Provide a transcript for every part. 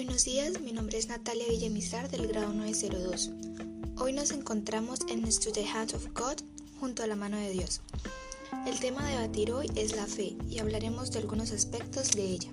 es Natalia Villamizar del grado 902. Hoy nos encontramos en nuestro The Hand of God junto a la mano de Dios. El tema de debatir hoy es la fe y hablaremos de algunos aspectos de ella.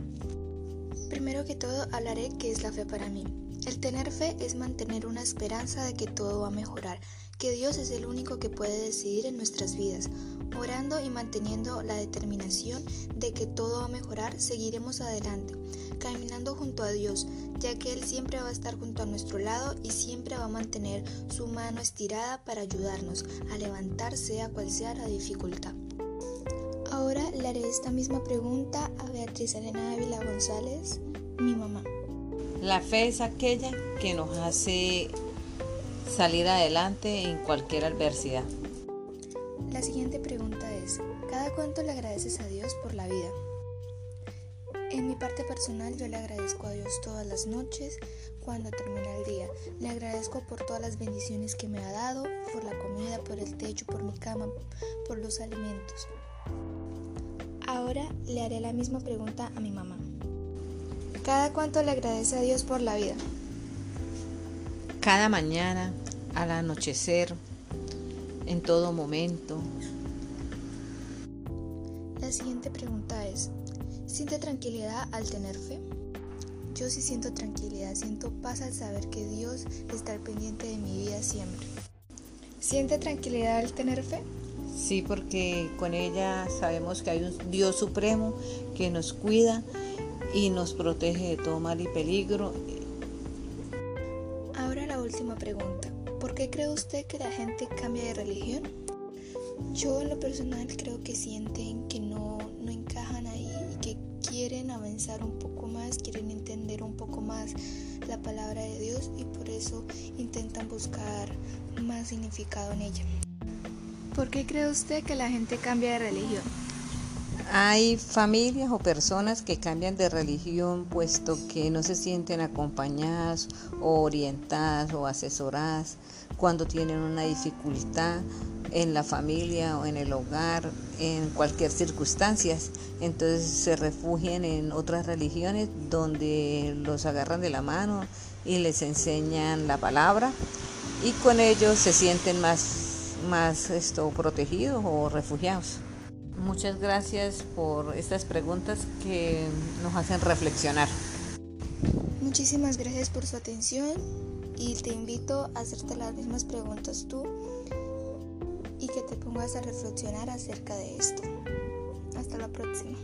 Primero que todo hablaré qué es la fe para mí. El tener fe es mantener una esperanza de que todo va a mejorar, que Dios es el único que puede decidir en nuestras vidas. Orando y manteniendo la determinación de que todo va a mejorar, seguiremos adelante, caminando junto a Dios, ya que Él siempre va a estar junto a nuestro lado y siempre va a mantener su mano estirada para ayudarnos a levantar sea cual sea la dificultad. Ahora le haré esta misma pregunta a Beatriz Elena Ávila González, mi mamá. La fe es aquella que nos hace salir adelante en cualquier adversidad. La siguiente pregunta es, ¿cada cuánto le agradeces a Dios por la vida? En mi parte personal yo le agradezco a Dios todas las noches cuando termina el día. Le agradezco por todas las bendiciones que me ha dado, por la comida, por el techo, por mi cama, por los alimentos. Ahora le haré la misma pregunta a mi mamá. ¿Cada cuánto le agradece a Dios por la vida? Cada mañana, al anochecer, en todo momento. La siguiente pregunta es, ¿siente tranquilidad al tener fe? Yo sí siento tranquilidad, siento paz al saber que Dios está al pendiente de mi vida siempre. ¿Siente tranquilidad al tener fe? Sí, porque con ella sabemos que hay un Dios supremo que nos cuida y nos protege de todo mal y peligro. Ahora la última pregunta. ¿Por qué cree usted que la gente cambia de religión? Yo en lo personal creo que sienten que no, no encajan ahí y que quieren avanzar un poco más, quieren entender un poco más la palabra de Dios y por eso intentan buscar más significado en ella. ¿Por qué cree usted que la gente cambia de religión? Hay familias o personas que cambian de religión puesto que no se sienten acompañadas o orientadas o asesoradas cuando tienen una dificultad en la familia o en el hogar, en cualquier circunstancia. Entonces se refugian en otras religiones donde los agarran de la mano y les enseñan la palabra y con ellos se sienten más, más esto, protegidos o refugiados. Muchas gracias por estas preguntas que nos hacen reflexionar. Muchísimas gracias por su atención y te invito a hacerte las mismas preguntas tú y que te pongas a reflexionar acerca de esto. Hasta la próxima.